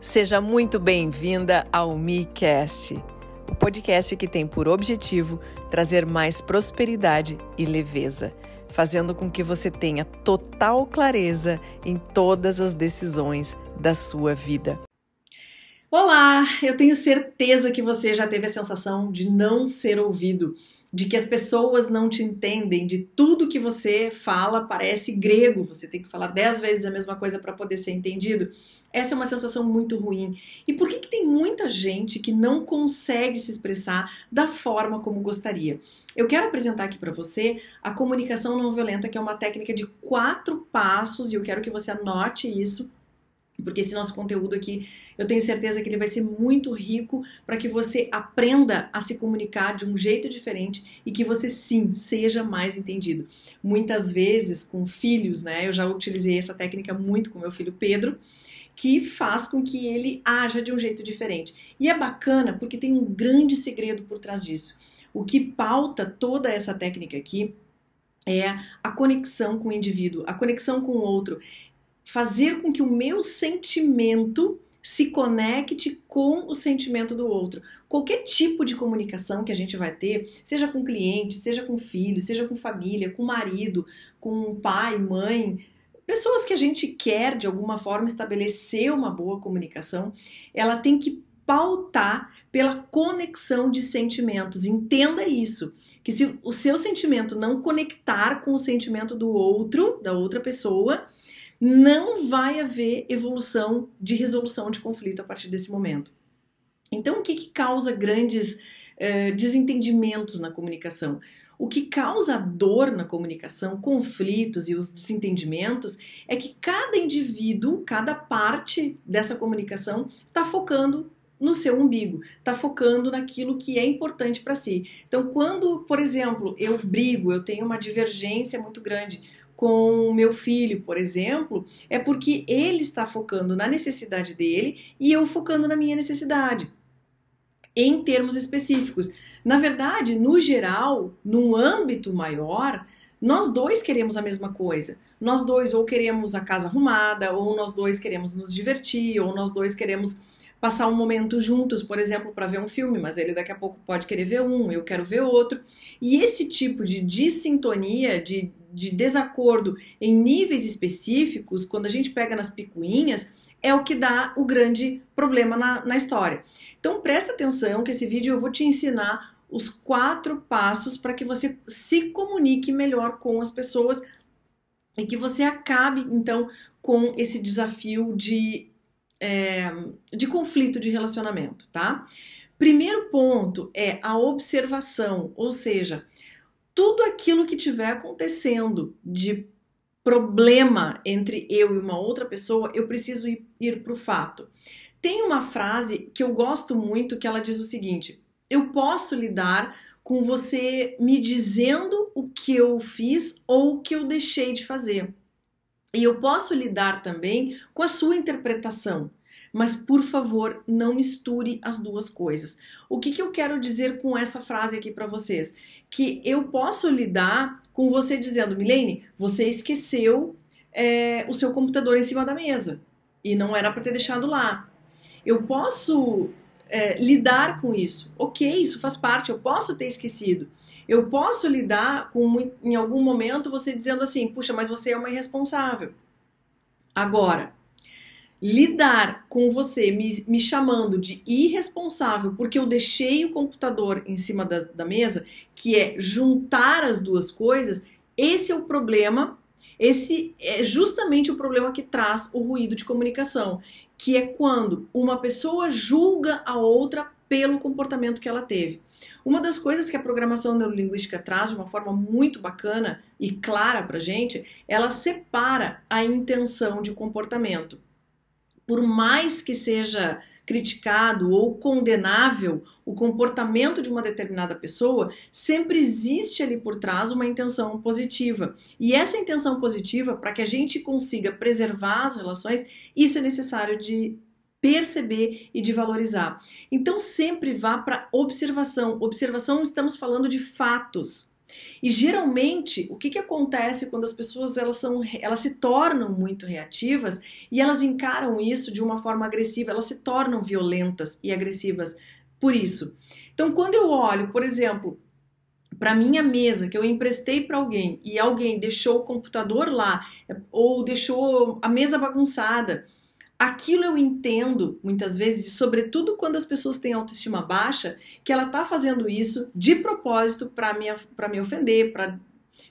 Seja muito bem-vinda ao MiCast, o podcast que tem por objetivo trazer mais prosperidade e leveza, fazendo com que você tenha total clareza em todas as decisões da sua vida. Olá, eu tenho certeza que você já teve a sensação de não ser ouvido de que as pessoas não te entendem, de tudo que você fala parece grego, você tem que falar dez vezes a mesma coisa para poder ser entendido. Essa é uma sensação muito ruim. E por que, que tem muita gente que não consegue se expressar da forma como gostaria? Eu quero apresentar aqui para você a comunicação não violenta, que é uma técnica de quatro passos, e eu quero que você anote isso porque esse nosso conteúdo aqui, eu tenho certeza que ele vai ser muito rico para que você aprenda a se comunicar de um jeito diferente e que você sim seja mais entendido. Muitas vezes com filhos, né? Eu já utilizei essa técnica muito com meu filho Pedro, que faz com que ele haja de um jeito diferente. E é bacana porque tem um grande segredo por trás disso. O que pauta toda essa técnica aqui é a conexão com o indivíduo, a conexão com o outro fazer com que o meu sentimento se conecte com o sentimento do outro. Qualquer tipo de comunicação que a gente vai ter, seja com cliente, seja com filho, seja com família, com marido, com pai, mãe, pessoas que a gente quer de alguma forma estabelecer uma boa comunicação, ela tem que pautar pela conexão de sentimentos. Entenda isso, que se o seu sentimento não conectar com o sentimento do outro, da outra pessoa, não vai haver evolução de resolução de conflito a partir desse momento. Então, o que, que causa grandes eh, desentendimentos na comunicação? O que causa dor na comunicação, conflitos e os desentendimentos é que cada indivíduo, cada parte dessa comunicação está focando no seu umbigo, está focando naquilo que é importante para si. Então, quando, por exemplo, eu brigo, eu tenho uma divergência muito grande com o meu filho, por exemplo, é porque ele está focando na necessidade dele e eu focando na minha necessidade. Em termos específicos. Na verdade, no geral, num âmbito maior, nós dois queremos a mesma coisa. Nós dois ou queremos a casa arrumada, ou nós dois queremos nos divertir, ou nós dois queremos passar um momento juntos, por exemplo, para ver um filme, mas ele daqui a pouco pode querer ver um, eu quero ver outro. E esse tipo de dissintonia, de, de desacordo em níveis específicos, quando a gente pega nas picuinhas, é o que dá o grande problema na, na história. Então presta atenção que esse vídeo eu vou te ensinar os quatro passos para que você se comunique melhor com as pessoas e que você acabe então com esse desafio de é, de conflito de relacionamento, tá? Primeiro ponto é a observação, ou seja, tudo aquilo que tiver acontecendo de problema entre eu e uma outra pessoa, eu preciso ir, ir para o fato. Tem uma frase que eu gosto muito que ela diz o seguinte: eu posso lidar com você me dizendo o que eu fiz ou o que eu deixei de fazer. E eu posso lidar também com a sua interpretação. Mas, por favor, não misture as duas coisas. O que, que eu quero dizer com essa frase aqui para vocês? Que eu posso lidar com você dizendo, Milene, você esqueceu é, o seu computador em cima da mesa e não era para ter deixado lá. Eu posso é, lidar com isso. Ok, isso faz parte, eu posso ter esquecido. Eu posso lidar com, em algum momento, você dizendo assim: puxa, mas você é uma irresponsável. Agora, lidar com você me, me, chamando de irresponsável porque eu deixei o computador em cima da, da mesa, que é juntar as duas coisas, esse é o problema. Esse é justamente o problema que traz o ruído de comunicação, que é quando uma pessoa julga a outra pelo comportamento que ela teve. Uma das coisas que a programação neurolinguística traz de uma forma muito bacana e clara para gente, ela separa a intenção de comportamento. Por mais que seja criticado ou condenável o comportamento de uma determinada pessoa, sempre existe ali por trás uma intenção positiva. E essa intenção positiva, para que a gente consiga preservar as relações, isso é necessário de perceber e de valorizar. Então sempre vá para observação. Observação estamos falando de fatos. E geralmente, o que, que acontece quando as pessoas elas, são, elas se tornam muito reativas e elas encaram isso de uma forma agressiva, elas se tornam violentas e agressivas por isso. Então, quando eu olho, por exemplo, para minha mesa que eu emprestei para alguém e alguém deixou o computador lá ou deixou a mesa bagunçada, aquilo eu entendo muitas vezes, e sobretudo quando as pessoas têm autoestima baixa, que ela tá fazendo isso de propósito para me, me ofender, para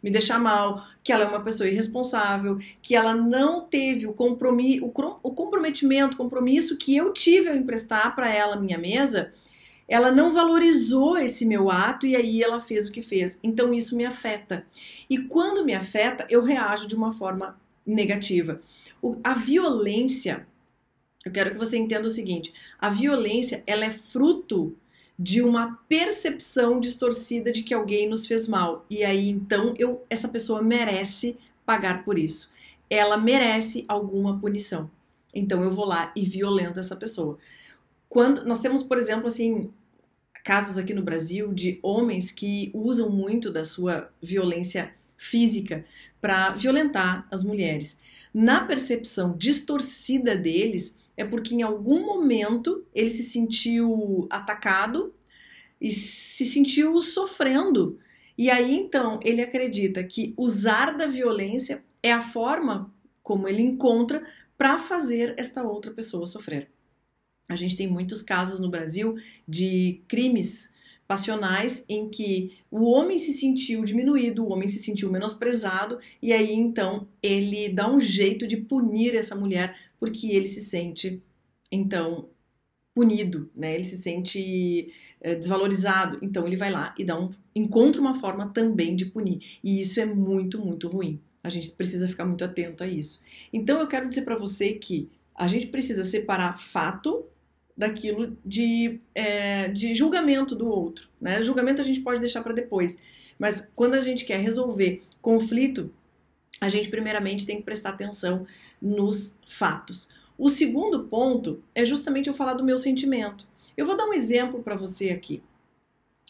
me deixar mal, que ela é uma pessoa irresponsável, que ela não teve o, compromisso, o comprometimento, o compromisso que eu tive ao emprestar para ela minha mesa, ela não valorizou esse meu ato e aí ela fez o que fez. Então isso me afeta. E quando me afeta, eu reajo de uma forma negativa. O, a violência eu quero que você entenda o seguinte: a violência ela é fruto de uma percepção distorcida de que alguém nos fez mal. E aí então eu essa pessoa merece pagar por isso. Ela merece alguma punição. Então eu vou lá e violento essa pessoa. Quando nós temos, por exemplo, assim, casos aqui no Brasil de homens que usam muito da sua violência física para violentar as mulheres. Na percepção distorcida deles, é porque em algum momento ele se sentiu atacado e se sentiu sofrendo. E aí então ele acredita que usar da violência é a forma como ele encontra para fazer esta outra pessoa sofrer. A gente tem muitos casos no Brasil de crimes passionais em que o homem se sentiu diminuído, o homem se sentiu menosprezado e aí então ele dá um jeito de punir essa mulher porque ele se sente então punido, né? Ele se sente é, desvalorizado, então ele vai lá e dá um encontra uma forma também de punir. E isso é muito, muito ruim. A gente precisa ficar muito atento a isso. Então eu quero dizer para você que a gente precisa separar fato daquilo de, é, de julgamento do outro. Né? Julgamento a gente pode deixar para depois, mas quando a gente quer resolver conflito, a gente primeiramente tem que prestar atenção nos fatos. O segundo ponto é justamente eu falar do meu sentimento. Eu vou dar um exemplo para você aqui,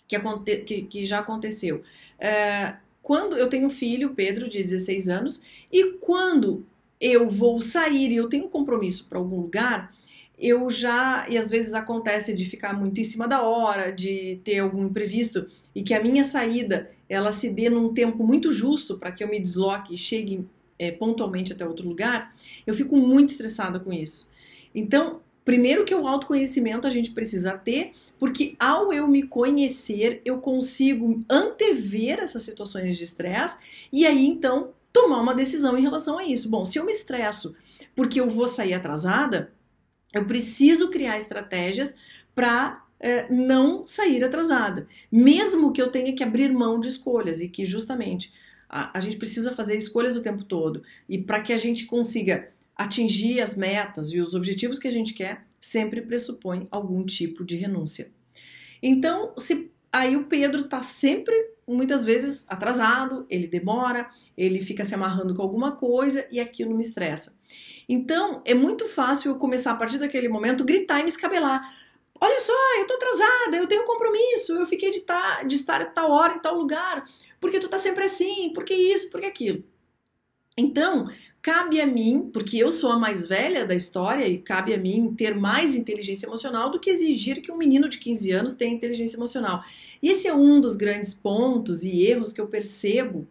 que, aconte que, que já aconteceu. É, quando eu tenho um filho, Pedro, de 16 anos, e quando eu vou sair e eu tenho um compromisso para algum lugar, eu já, e às vezes acontece de ficar muito em cima da hora, de ter algum imprevisto e que a minha saída ela se dê num tempo muito justo para que eu me desloque e chegue é, pontualmente até outro lugar, eu fico muito estressada com isso. Então, primeiro que o autoconhecimento a gente precisa ter, porque ao eu me conhecer, eu consigo antever essas situações de estresse e aí então tomar uma decisão em relação a isso. Bom, se eu me estresso porque eu vou sair atrasada, eu preciso criar estratégias para é, não sair atrasada, mesmo que eu tenha que abrir mão de escolhas e que justamente a, a gente precisa fazer escolhas o tempo todo e para que a gente consiga atingir as metas e os objetivos que a gente quer, sempre pressupõe algum tipo de renúncia. Então, se aí o Pedro está sempre muitas vezes atrasado, ele demora, ele fica se amarrando com alguma coisa e aquilo me estressa. Então, é muito fácil eu começar a partir daquele momento gritar e me escabelar. Olha só, eu tô atrasada, eu tenho um compromisso, eu fiquei de, tá, de estar a tal hora em tal lugar, porque tu tá sempre assim, porque isso, porque aquilo. Então, cabe a mim, porque eu sou a mais velha da história e cabe a mim ter mais inteligência emocional do que exigir que um menino de 15 anos tenha inteligência emocional. E esse é um dos grandes pontos e erros que eu percebo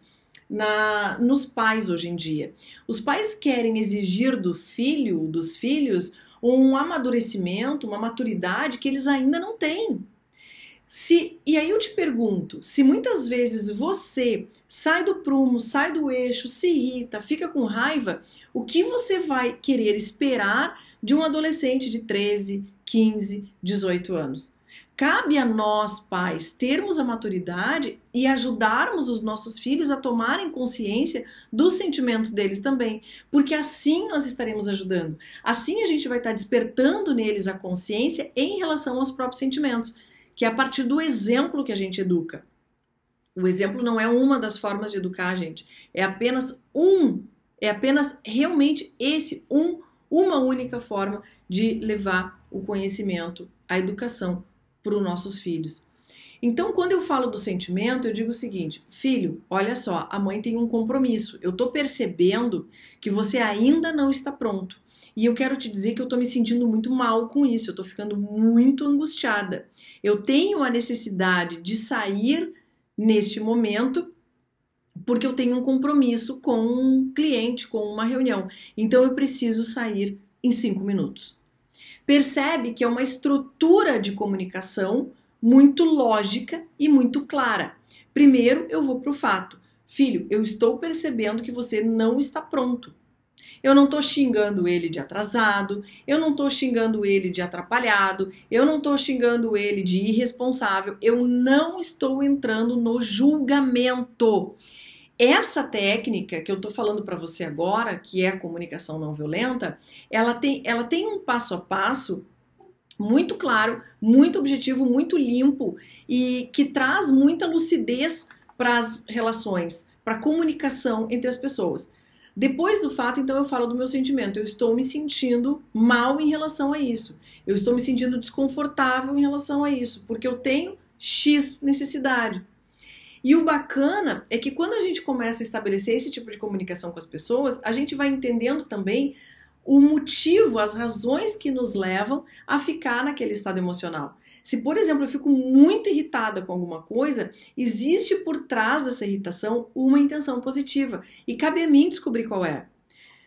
na, nos pais hoje em dia. Os pais querem exigir do filho, dos filhos, um amadurecimento, uma maturidade que eles ainda não têm. Se, e aí eu te pergunto, se muitas vezes você sai do prumo, sai do eixo, se irrita, fica com raiva, o que você vai querer esperar de um adolescente de 13, 15, 18 anos? Cabe a nós, pais, termos a maturidade e ajudarmos os nossos filhos a tomarem consciência dos sentimentos deles também, porque assim nós estaremos ajudando. Assim a gente vai estar despertando neles a consciência em relação aos próprios sentimentos, que é a partir do exemplo que a gente educa. O exemplo não é uma das formas de educar a gente, é apenas um, é apenas realmente esse um, uma única forma de levar o conhecimento, a educação para os nossos filhos. Então, quando eu falo do sentimento, eu digo o seguinte: filho, olha só, a mãe tem um compromisso. Eu tô percebendo que você ainda não está pronto. E eu quero te dizer que eu tô me sentindo muito mal com isso, eu tô ficando muito angustiada. Eu tenho a necessidade de sair neste momento porque eu tenho um compromisso com um cliente, com uma reunião. Então eu preciso sair em cinco minutos. Percebe que é uma estrutura de comunicação muito lógica e muito clara. Primeiro, eu vou para o fato. Filho, eu estou percebendo que você não está pronto. Eu não estou xingando ele de atrasado, eu não estou xingando ele de atrapalhado, eu não estou xingando ele de irresponsável, eu não estou entrando no julgamento. Essa técnica que eu estou falando para você agora, que é a comunicação não violenta, ela tem, ela tem um passo a passo muito claro, muito objetivo, muito limpo e que traz muita lucidez para as relações, para a comunicação entre as pessoas. Depois do fato, então eu falo do meu sentimento. Eu estou me sentindo mal em relação a isso. Eu estou me sentindo desconfortável em relação a isso, porque eu tenho X necessidade. E o bacana é que quando a gente começa a estabelecer esse tipo de comunicação com as pessoas, a gente vai entendendo também o motivo, as razões que nos levam a ficar naquele estado emocional. Se, por exemplo, eu fico muito irritada com alguma coisa, existe por trás dessa irritação uma intenção positiva e cabe a mim descobrir qual é.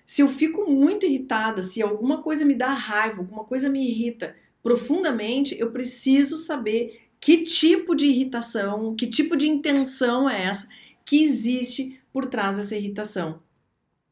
Se eu fico muito irritada, se alguma coisa me dá raiva, alguma coisa me irrita profundamente, eu preciso saber que tipo de irritação, que tipo de intenção é essa que existe por trás dessa irritação.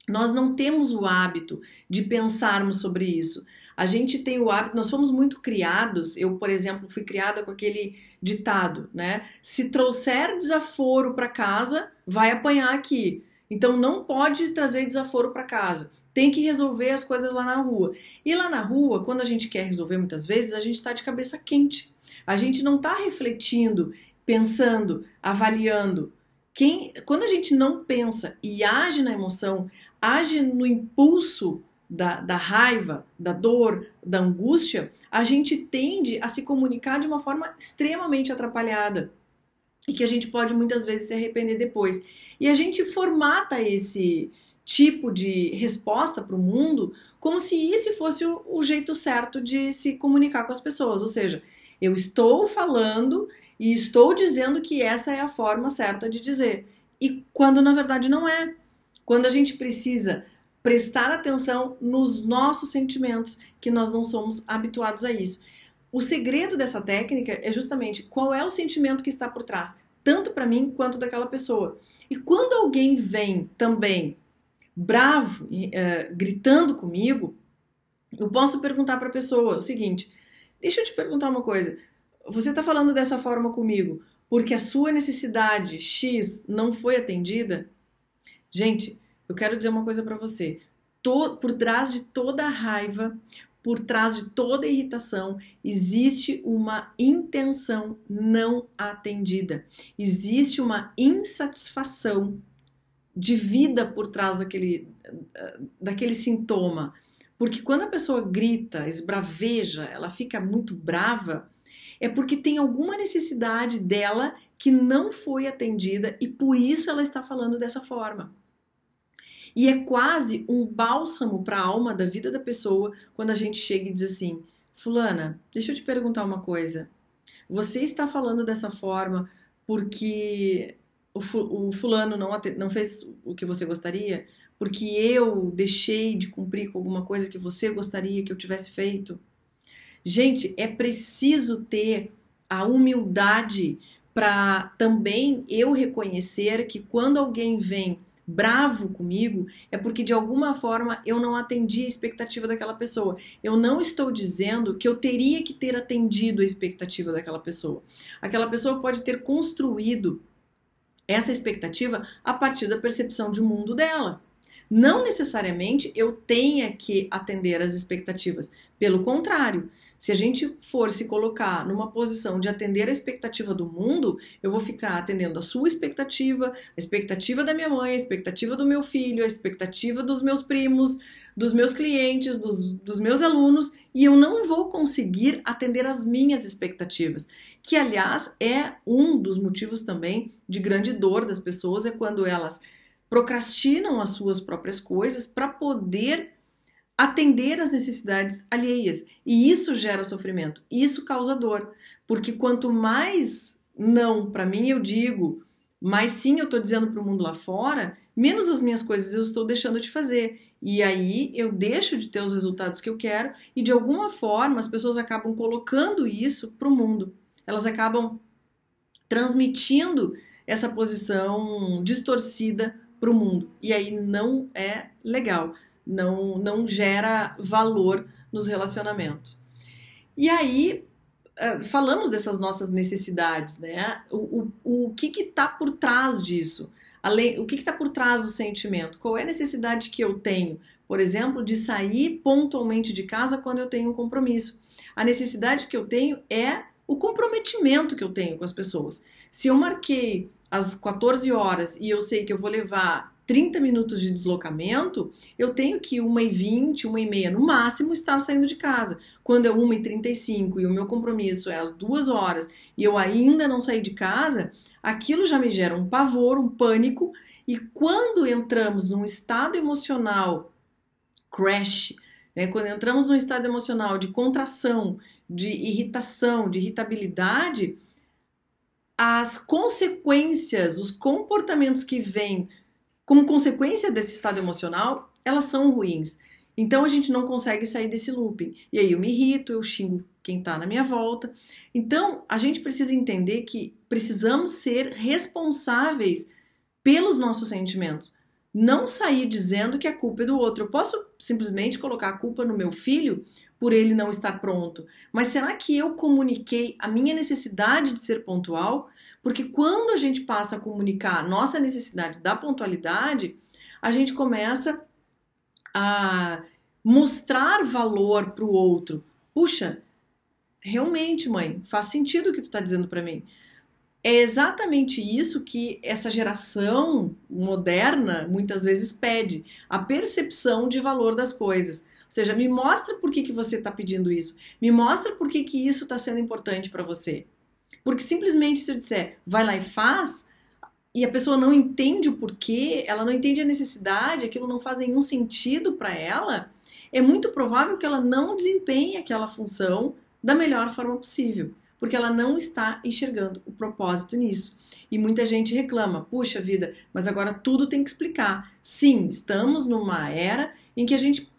Nós não temos o hábito de pensarmos sobre isso. A gente tem o hábito, nós fomos muito criados. Eu, por exemplo, fui criada com aquele ditado, né? Se trouxer desaforo para casa, vai apanhar aqui. Então não pode trazer desaforo para casa. Tem que resolver as coisas lá na rua. E lá na rua, quando a gente quer resolver muitas vezes, a gente está de cabeça quente. A gente não está refletindo, pensando, avaliando. Quem, quando a gente não pensa e age na emoção, age no impulso da, da raiva, da dor, da angústia, a gente tende a se comunicar de uma forma extremamente atrapalhada e que a gente pode muitas vezes se arrepender depois. E a gente formata esse tipo de resposta para o mundo como se esse fosse o, o jeito certo de se comunicar com as pessoas, ou seja, eu estou falando e estou dizendo que essa é a forma certa de dizer. E quando na verdade não é. Quando a gente precisa prestar atenção nos nossos sentimentos, que nós não somos habituados a isso. O segredo dessa técnica é justamente qual é o sentimento que está por trás, tanto para mim quanto daquela pessoa. E quando alguém vem também bravo, uh, gritando comigo, eu posso perguntar para a pessoa o seguinte: Deixa eu te perguntar uma coisa. Você está falando dessa forma comigo porque a sua necessidade X não foi atendida? Gente, eu quero dizer uma coisa para você. por trás de toda a raiva, por trás de toda a irritação, existe uma intenção não atendida. Existe uma insatisfação de vida por trás daquele, daquele sintoma. Porque quando a pessoa grita, esbraveja, ela fica muito brava, é porque tem alguma necessidade dela que não foi atendida e por isso ela está falando dessa forma. E é quase um bálsamo para a alma da vida da pessoa quando a gente chega e diz assim: Fulana, deixa eu te perguntar uma coisa. Você está falando dessa forma porque o, fulano não, não fez o que você gostaria? Porque eu deixei de cumprir com alguma coisa que você gostaria que eu tivesse feito. Gente, é preciso ter a humildade para também eu reconhecer que quando alguém vem bravo comigo, é porque de alguma forma eu não atendi a expectativa daquela pessoa. Eu não estou dizendo que eu teria que ter atendido a expectativa daquela pessoa. Aquela pessoa pode ter construído essa expectativa a partir da percepção de mundo dela. Não necessariamente eu tenha que atender às expectativas. Pelo contrário, se a gente for se colocar numa posição de atender a expectativa do mundo, eu vou ficar atendendo a sua expectativa, a expectativa da minha mãe, a expectativa do meu filho, a expectativa dos meus primos, dos meus clientes, dos, dos meus alunos, e eu não vou conseguir atender as minhas expectativas. Que, aliás, é um dos motivos também de grande dor das pessoas, é quando elas procrastinam as suas próprias coisas para poder atender às necessidades alheias. E isso gera sofrimento, isso causa dor, porque quanto mais não para mim eu digo, mais sim eu estou dizendo para o mundo lá fora, menos as minhas coisas eu estou deixando de fazer. E aí eu deixo de ter os resultados que eu quero e de alguma forma as pessoas acabam colocando isso para o mundo. Elas acabam transmitindo essa posição distorcida para o mundo. E aí não é legal, não, não gera valor nos relacionamentos. E aí, eh, falamos dessas nossas necessidades, né? O, o, o que está por trás disso? Além, o que está por trás do sentimento? Qual é a necessidade que eu tenho, por exemplo, de sair pontualmente de casa quando eu tenho um compromisso? A necessidade que eu tenho é o comprometimento que eu tenho com as pessoas. Se eu marquei às 14 horas e eu sei que eu vou levar 30 minutos de deslocamento, eu tenho que 1h20, 1h30 no máximo estar saindo de casa. Quando é 1h35 e o meu compromisso é às 2 horas e eu ainda não saí de casa, aquilo já me gera um pavor, um pânico. E quando entramos num estado emocional crash, né, quando entramos num estado emocional de contração, de irritação, de irritabilidade, as consequências, os comportamentos que vêm como consequência desse estado emocional, elas são ruins. Então a gente não consegue sair desse looping. E aí eu me irrito, eu xingo quem está na minha volta. Então a gente precisa entender que precisamos ser responsáveis pelos nossos sentimentos. Não sair dizendo que a culpa é do outro. Eu posso simplesmente colocar a culpa no meu filho por ele não estar pronto. Mas será que eu comuniquei a minha necessidade de ser pontual? Porque quando a gente passa a comunicar a nossa necessidade da pontualidade, a gente começa a mostrar valor para o outro. Puxa, realmente, mãe, faz sentido o que tu está dizendo para mim. É exatamente isso que essa geração moderna muitas vezes pede: a percepção de valor das coisas. Seja, me mostra por que, que você está pedindo isso. Me mostra por que, que isso está sendo importante para você. Porque simplesmente se eu disser, vai lá e faz, e a pessoa não entende o porquê, ela não entende a necessidade, aquilo não faz nenhum sentido para ela, é muito provável que ela não desempenhe aquela função da melhor forma possível, porque ela não está enxergando o propósito nisso. E muita gente reclama: puxa vida, mas agora tudo tem que explicar. Sim, estamos numa era em que a gente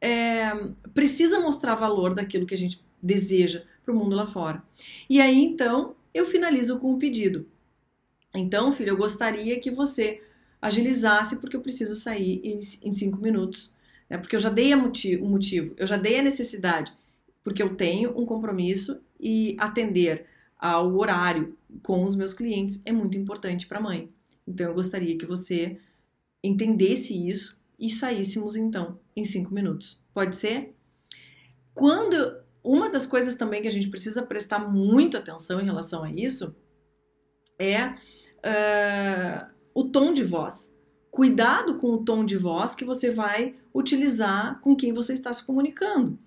é, precisa mostrar valor daquilo que a gente deseja para o mundo lá fora. E aí então eu finalizo com o um pedido. Então, filho, eu gostaria que você agilizasse porque eu preciso sair em, em cinco minutos. Né? Porque eu já dei o motivo, motivo, eu já dei a necessidade, porque eu tenho um compromisso e atender ao horário com os meus clientes é muito importante para a mãe. Então, eu gostaria que você entendesse isso e saíssemos então em cinco minutos. Pode ser? Quando uma das coisas também que a gente precisa prestar muito atenção em relação a isso é uh, o tom de voz. Cuidado com o tom de voz que você vai utilizar com quem você está se comunicando.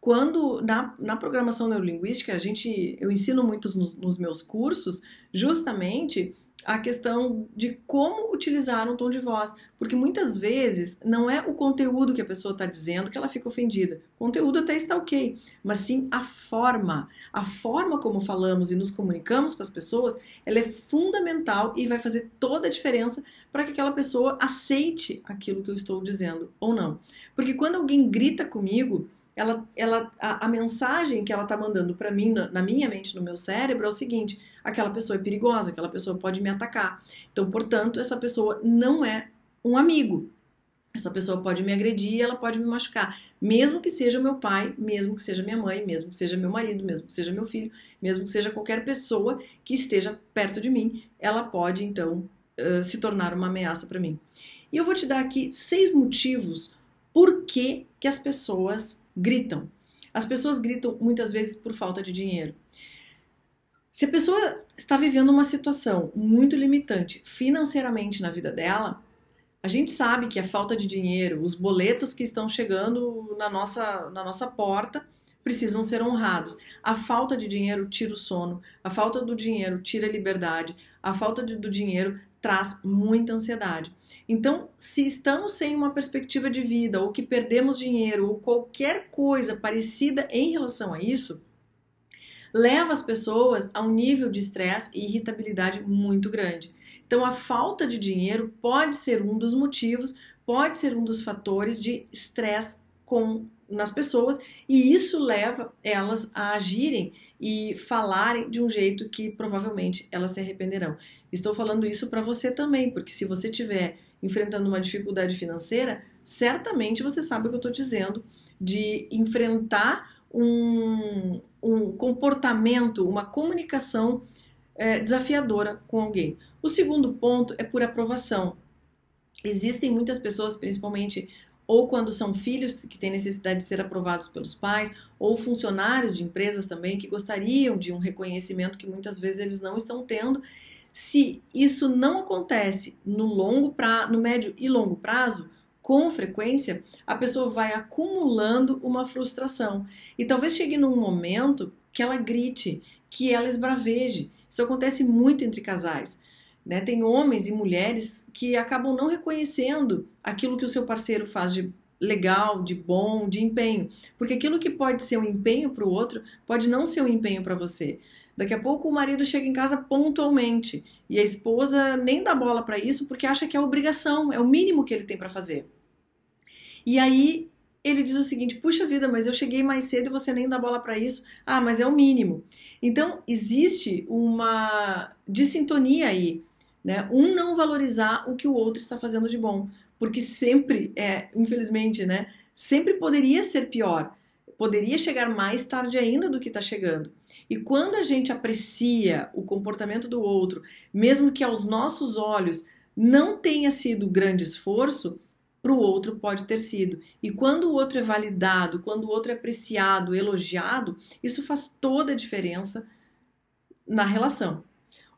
Quando na, na programação neurolinguística, a gente, eu ensino muito nos, nos meus cursos, justamente a questão de como utilizar um tom de voz, porque muitas vezes não é o conteúdo que a pessoa está dizendo que ela fica ofendida. O conteúdo até está ok, mas sim a forma, a forma como falamos e nos comunicamos com as pessoas, ela é fundamental e vai fazer toda a diferença para que aquela pessoa aceite aquilo que eu estou dizendo ou não. Porque quando alguém grita comigo, ela, ela, a, a mensagem que ela está mandando para mim, na, na minha mente, no meu cérebro, é o seguinte: aquela pessoa é perigosa, aquela pessoa pode me atacar. Então, portanto, essa pessoa não é um amigo. Essa pessoa pode me agredir, ela pode me machucar, mesmo que seja meu pai, mesmo que seja minha mãe, mesmo que seja meu marido, mesmo que seja meu filho, mesmo que seja qualquer pessoa que esteja perto de mim, ela pode então se tornar uma ameaça para mim. E eu vou te dar aqui seis motivos por que, que as pessoas gritam. As pessoas gritam muitas vezes por falta de dinheiro. Se a pessoa está vivendo uma situação muito limitante financeiramente na vida dela, A gente sabe que a falta de dinheiro, os boletos que estão chegando na nossa, na nossa porta, precisam ser honrados. A falta de dinheiro tira o sono, a falta do dinheiro tira a liberdade, a falta de, do dinheiro traz muita ansiedade. Então, se estamos sem uma perspectiva de vida, ou que perdemos dinheiro, ou qualquer coisa parecida em relação a isso, leva as pessoas a um nível de estresse e irritabilidade muito grande. Então, a falta de dinheiro pode ser um dos motivos, pode ser um dos fatores de estresse com nas pessoas e isso leva elas a agirem e falarem de um jeito que provavelmente elas se arrependerão. Estou falando isso para você também, porque se você estiver enfrentando uma dificuldade financeira, certamente você sabe o que eu estou dizendo de enfrentar um, um comportamento, uma comunicação é, desafiadora com alguém. O segundo ponto é por aprovação. Existem muitas pessoas, principalmente ou quando são filhos que têm necessidade de ser aprovados pelos pais, ou funcionários de empresas também que gostariam de um reconhecimento que muitas vezes eles não estão tendo. Se isso não acontece no longo pra, no médio e longo prazo, com frequência, a pessoa vai acumulando uma frustração. E talvez chegue num momento que ela grite, que ela esbraveje. Isso acontece muito entre casais. Né? Tem homens e mulheres que acabam não reconhecendo aquilo que o seu parceiro faz de legal, de bom, de empenho. Porque aquilo que pode ser um empenho para o outro pode não ser um empenho para você. Daqui a pouco o marido chega em casa pontualmente e a esposa nem dá bola para isso porque acha que é obrigação, é o mínimo que ele tem para fazer. E aí ele diz o seguinte: puxa vida, mas eu cheguei mais cedo e você nem dá bola para isso. Ah, mas é o mínimo. Então existe uma dissintonia aí né? Um não valorizar o que o outro está fazendo de bom, porque sempre é, infelizmente, né? Sempre poderia ser pior, poderia chegar mais tarde ainda do que está chegando. E quando a gente aprecia o comportamento do outro, mesmo que aos nossos olhos não tenha sido grande esforço, para o outro pode ter sido. E quando o outro é validado, quando o outro é apreciado, elogiado, isso faz toda a diferença na relação.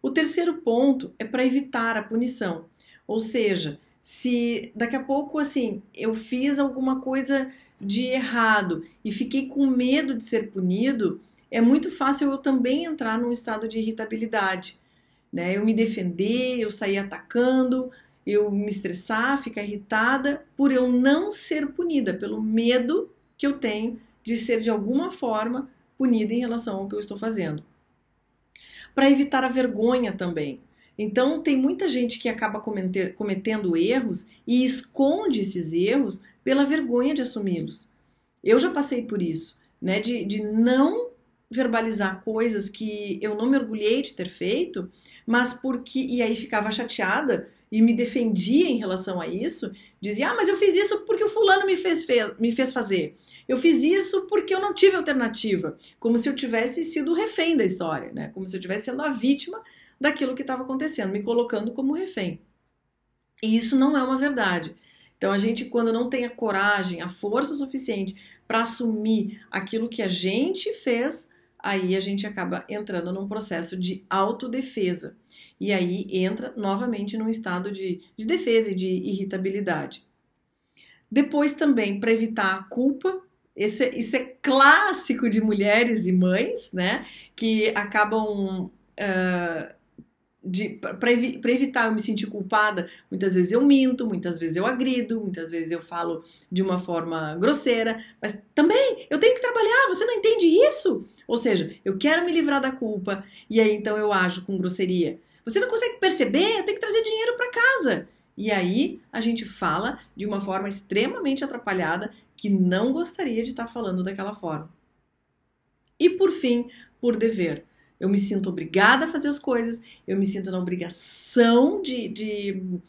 O terceiro ponto é para evitar a punição. Ou seja, se daqui a pouco assim eu fiz alguma coisa de errado e fiquei com medo de ser punido, é muito fácil eu também entrar num estado de irritabilidade. Né? Eu me defender, eu sair atacando, eu me estressar, ficar irritada por eu não ser punida, pelo medo que eu tenho de ser de alguma forma punida em relação ao que eu estou fazendo para evitar a vergonha também. Então, tem muita gente que acaba cometendo erros e esconde esses erros pela vergonha de assumi-los. Eu já passei por isso, né? De, de não verbalizar coisas que eu não me orgulhei de ter feito, mas porque. E aí ficava chateada e me defendia em relação a isso, dizia: Ah, mas eu fiz isso porque o fulano me fez, fez, me fez fazer. Eu fiz isso porque eu não tive alternativa. Como se eu tivesse sido refém da história, né? Como se eu tivesse sendo a vítima daquilo que estava acontecendo, me colocando como refém. E isso não é uma verdade. Então a gente, quando não tem a coragem, a força suficiente para assumir aquilo que a gente fez, aí a gente acaba entrando num processo de autodefesa. E aí entra novamente num estado de, de defesa e de irritabilidade. Depois também, para evitar a culpa, isso é, isso é clássico de mulheres e mães, né? Que acabam. Uh, para evi evitar eu me sentir culpada, muitas vezes eu minto, muitas vezes eu agrido, muitas vezes eu falo de uma forma grosseira, mas também eu tenho que trabalhar, você não entende isso? Ou seja, eu quero me livrar da culpa e aí então eu ajo com grosseria. Você não consegue perceber? Eu tenho que trazer dinheiro para casa. E aí a gente fala de uma forma extremamente atrapalhada que não gostaria de estar falando daquela forma. E por fim, por dever. Eu me sinto obrigada a fazer as coisas, eu me sinto na obrigação de, de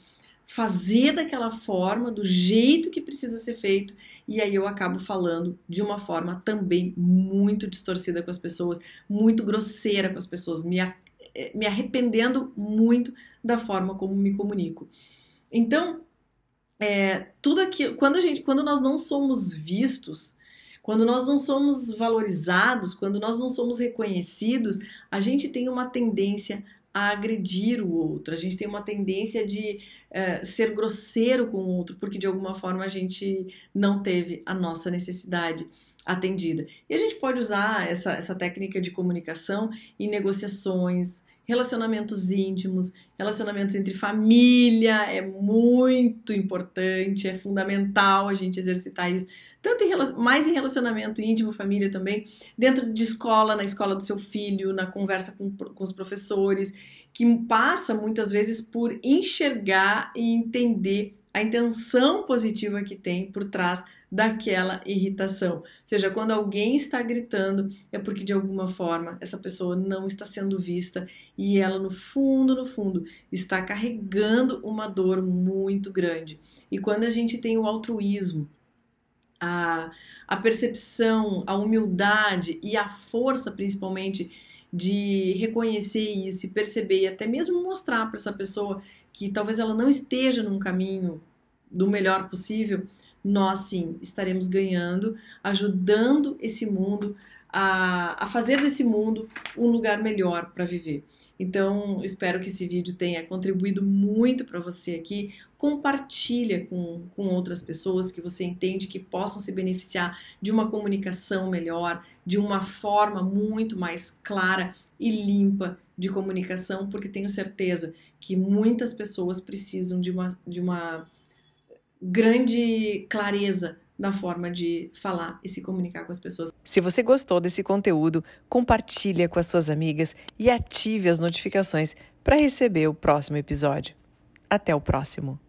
fazer daquela forma, do jeito que precisa ser feito, e aí eu acabo falando de uma forma também muito distorcida com as pessoas, muito grosseira com as pessoas, me, me arrependendo muito da forma como me comunico. Então, é, tudo aquilo, quando gente, quando nós não somos vistos, quando nós não somos valorizados, quando nós não somos reconhecidos, a gente tem uma tendência a agredir o outro, a gente tem uma tendência de uh, ser grosseiro com o outro, porque de alguma forma a gente não teve a nossa necessidade atendida. E a gente pode usar essa, essa técnica de comunicação em negociações, relacionamentos íntimos, relacionamentos entre família, é muito importante, é fundamental a gente exercitar isso, tanto em, mais em relacionamento íntimo, família também, dentro de escola, na escola do seu filho, na conversa com, com os professores, que passa muitas vezes por enxergar e entender a intenção positiva que tem por trás daquela irritação. Ou seja, quando alguém está gritando, é porque de alguma forma essa pessoa não está sendo vista e ela, no fundo, no fundo, está carregando uma dor muito grande. E quando a gente tem o altruísmo, a, a percepção, a humildade e a força, principalmente, de reconhecer isso e perceber e até mesmo mostrar para essa pessoa que talvez ela não esteja num caminho do melhor possível, nós sim estaremos ganhando, ajudando esse mundo a, a fazer desse mundo um lugar melhor para viver. Então, espero que esse vídeo tenha contribuído muito para você aqui. Compartilha com, com outras pessoas que você entende que possam se beneficiar de uma comunicação melhor, de uma forma muito mais clara e limpa de comunicação, porque tenho certeza que muitas pessoas precisam de uma, de uma grande clareza na forma de falar e se comunicar com as pessoas. Se você gostou desse conteúdo, compartilhe com as suas amigas e ative as notificações para receber o próximo episódio. Até o próximo.